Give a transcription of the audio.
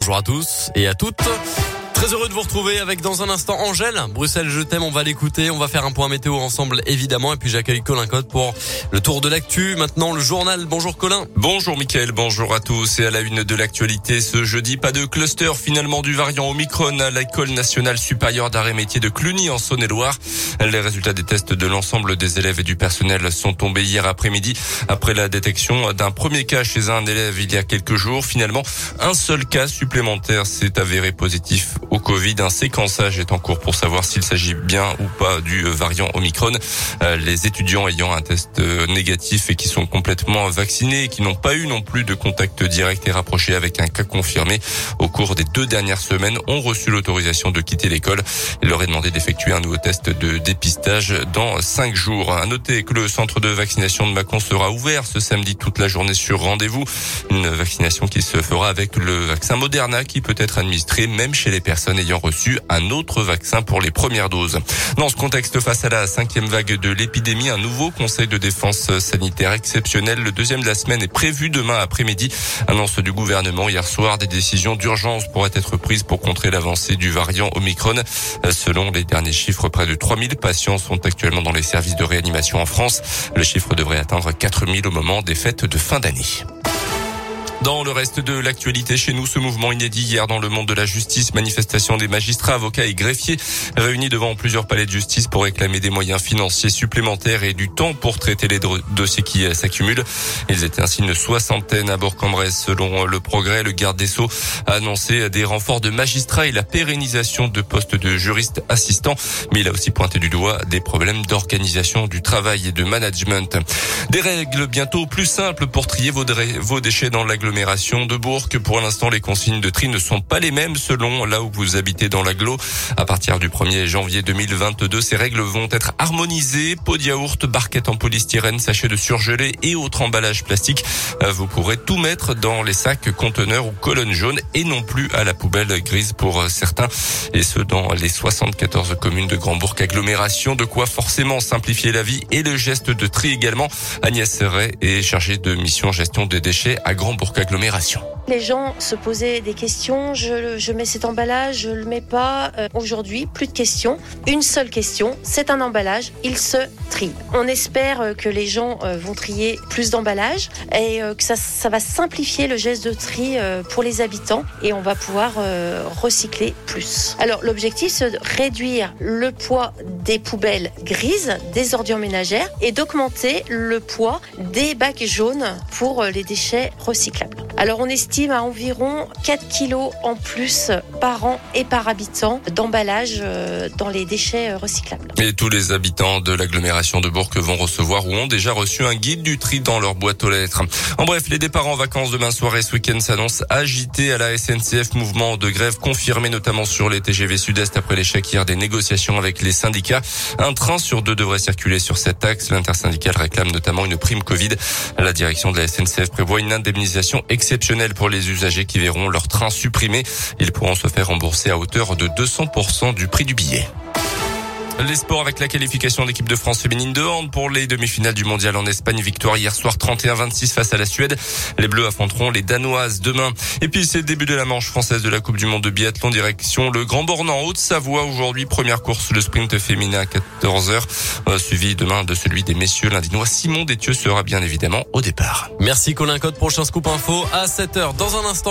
Bonjour à tous et à toutes. Très heureux de vous retrouver avec dans un instant Angèle. Bruxelles, je t'aime. On va l'écouter. On va faire un point météo ensemble, évidemment. Et puis j'accueille Colin Cotte pour le tour de l'actu. Maintenant, le journal. Bonjour Colin. Bonjour Mickaël. Bonjour à tous. Et à la une de l'actualité ce jeudi, pas de cluster finalement du variant Omicron à l'école nationale supérieure d'art et métier de Cluny en Saône-et-Loire. Les résultats des tests de l'ensemble des élèves et du personnel sont tombés hier après-midi après la détection d'un premier cas chez un élève il y a quelques jours. Finalement, un seul cas supplémentaire s'est avéré positif au Covid. Un séquençage est en cours pour savoir s'il s'agit bien ou pas du variant Omicron. Euh, les étudiants ayant un test euh, négatif et qui sont complètement vaccinés et qui n'ont pas eu non plus de contact direct et rapproché avec un cas confirmé au cours des deux dernières semaines ont reçu l'autorisation de quitter l'école. Il leur est demandé d'effectuer un nouveau test de dépistage dans cinq jours. À noter que le centre de vaccination de Mâcon sera ouvert ce samedi toute la journée sur rendez-vous. Une vaccination qui se fera avec le vaccin Moderna qui peut être administré même chez les personnes ayant reçu un autre vaccin pour les premières doses. Dans ce contexte, face à la cinquième vague de l'épidémie, un nouveau conseil de défense sanitaire exceptionnel, le deuxième de la semaine, est prévu demain après-midi. Annonce du gouvernement hier soir, des décisions d'urgence pourraient être prises pour contrer l'avancée du variant Omicron. Selon les derniers chiffres, près de 3000 patients sont actuellement dans les services de réanimation en France. Le chiffre devrait atteindre 4000 au moment des fêtes de fin d'année. Dans le reste de l'actualité chez nous, ce mouvement inédit hier dans le monde de la justice, manifestation des magistrats, avocats et greffiers réunis devant plusieurs palais de justice pour réclamer des moyens financiers supplémentaires et du temps pour traiter les dossiers qui s'accumulent. Ils étaient ainsi une soixantaine à Bourg-en-Bresse. Selon le progrès, le garde des Sceaux a annoncé des renforts de magistrats et la pérennisation de postes de juristes assistants. Mais il a aussi pointé du doigt des problèmes d'organisation du travail et de management. Des règles bientôt plus simples pour trier vos déchets dans l'agglomération de Bourg. Pour l'instant, les consignes de tri ne sont pas les mêmes selon là où vous habitez dans l'agglo. À partir du 1er janvier 2022, ces règles vont être harmonisées. Pot de yaourt, barquettes en polystyrène, sachets de surgelé et autres emballages plastiques. Euh, vous pourrez tout mettre dans les sacs, conteneurs ou colonnes jaunes et non plus à la poubelle grise pour certains. Et ce, dans les 74 communes de Grand-Bourg agglomération. De quoi forcément simplifier la vie et le geste de tri également. Agnès Serret est chargée de mission gestion des déchets à Grand-Bourg agglomération. Les gens se posaient des questions. Je, mets cet emballage, je le mets pas. Euh, Aujourd'hui, plus de questions. Une seule question. C'est un emballage. Il se trie. On espère euh, que les gens euh, vont trier plus d'emballages et que ça, ça va simplifier le geste de tri pour les habitants et on va pouvoir recycler plus. Alors l'objectif, c'est de réduire le poids des poubelles grises, des ordures ménagères et d'augmenter le poids des bacs jaunes pour les déchets recyclables. Alors on estime à environ 4 kilos en plus par an et par habitant d'emballage dans les déchets recyclables. Et tous les habitants de l'agglomération de Bourg vont recevoir ou ont déjà reçu un guide du tri dans leur boîte aux lettres. En bref, les départs en vacances demain soir et ce week-end s'annoncent agités à la SNCF. Mouvement de grève confirmé notamment sur les TGV Sud-Est après l'échec hier des négociations avec les syndicats. Un train sur deux devrait circuler sur cette axe. L'intersyndicale réclame notamment une prime Covid. La direction de la SNCF prévoit une indemnisation pour les usagers qui verront leur train supprimé. Ils pourront se faire rembourser à hauteur de 200% du prix du billet. Les sports avec la qualification d'équipe de France féminine de hand pour les demi-finales du mondial en Espagne. Victoire hier soir 31-26 face à la Suède. Les Bleus affronteront les Danoises demain. Et puis c'est le début de la manche française de la Coupe du Monde de biathlon direction le Grand Bornand en Haute-Savoie. Aujourd'hui, première course, le sprint féminin à 14h, euh, suivi demain de celui des messieurs. L'Indinois Simon Détieux sera bien évidemment au départ. Merci Colin Code. Prochain scoop info à 7h dans un instant.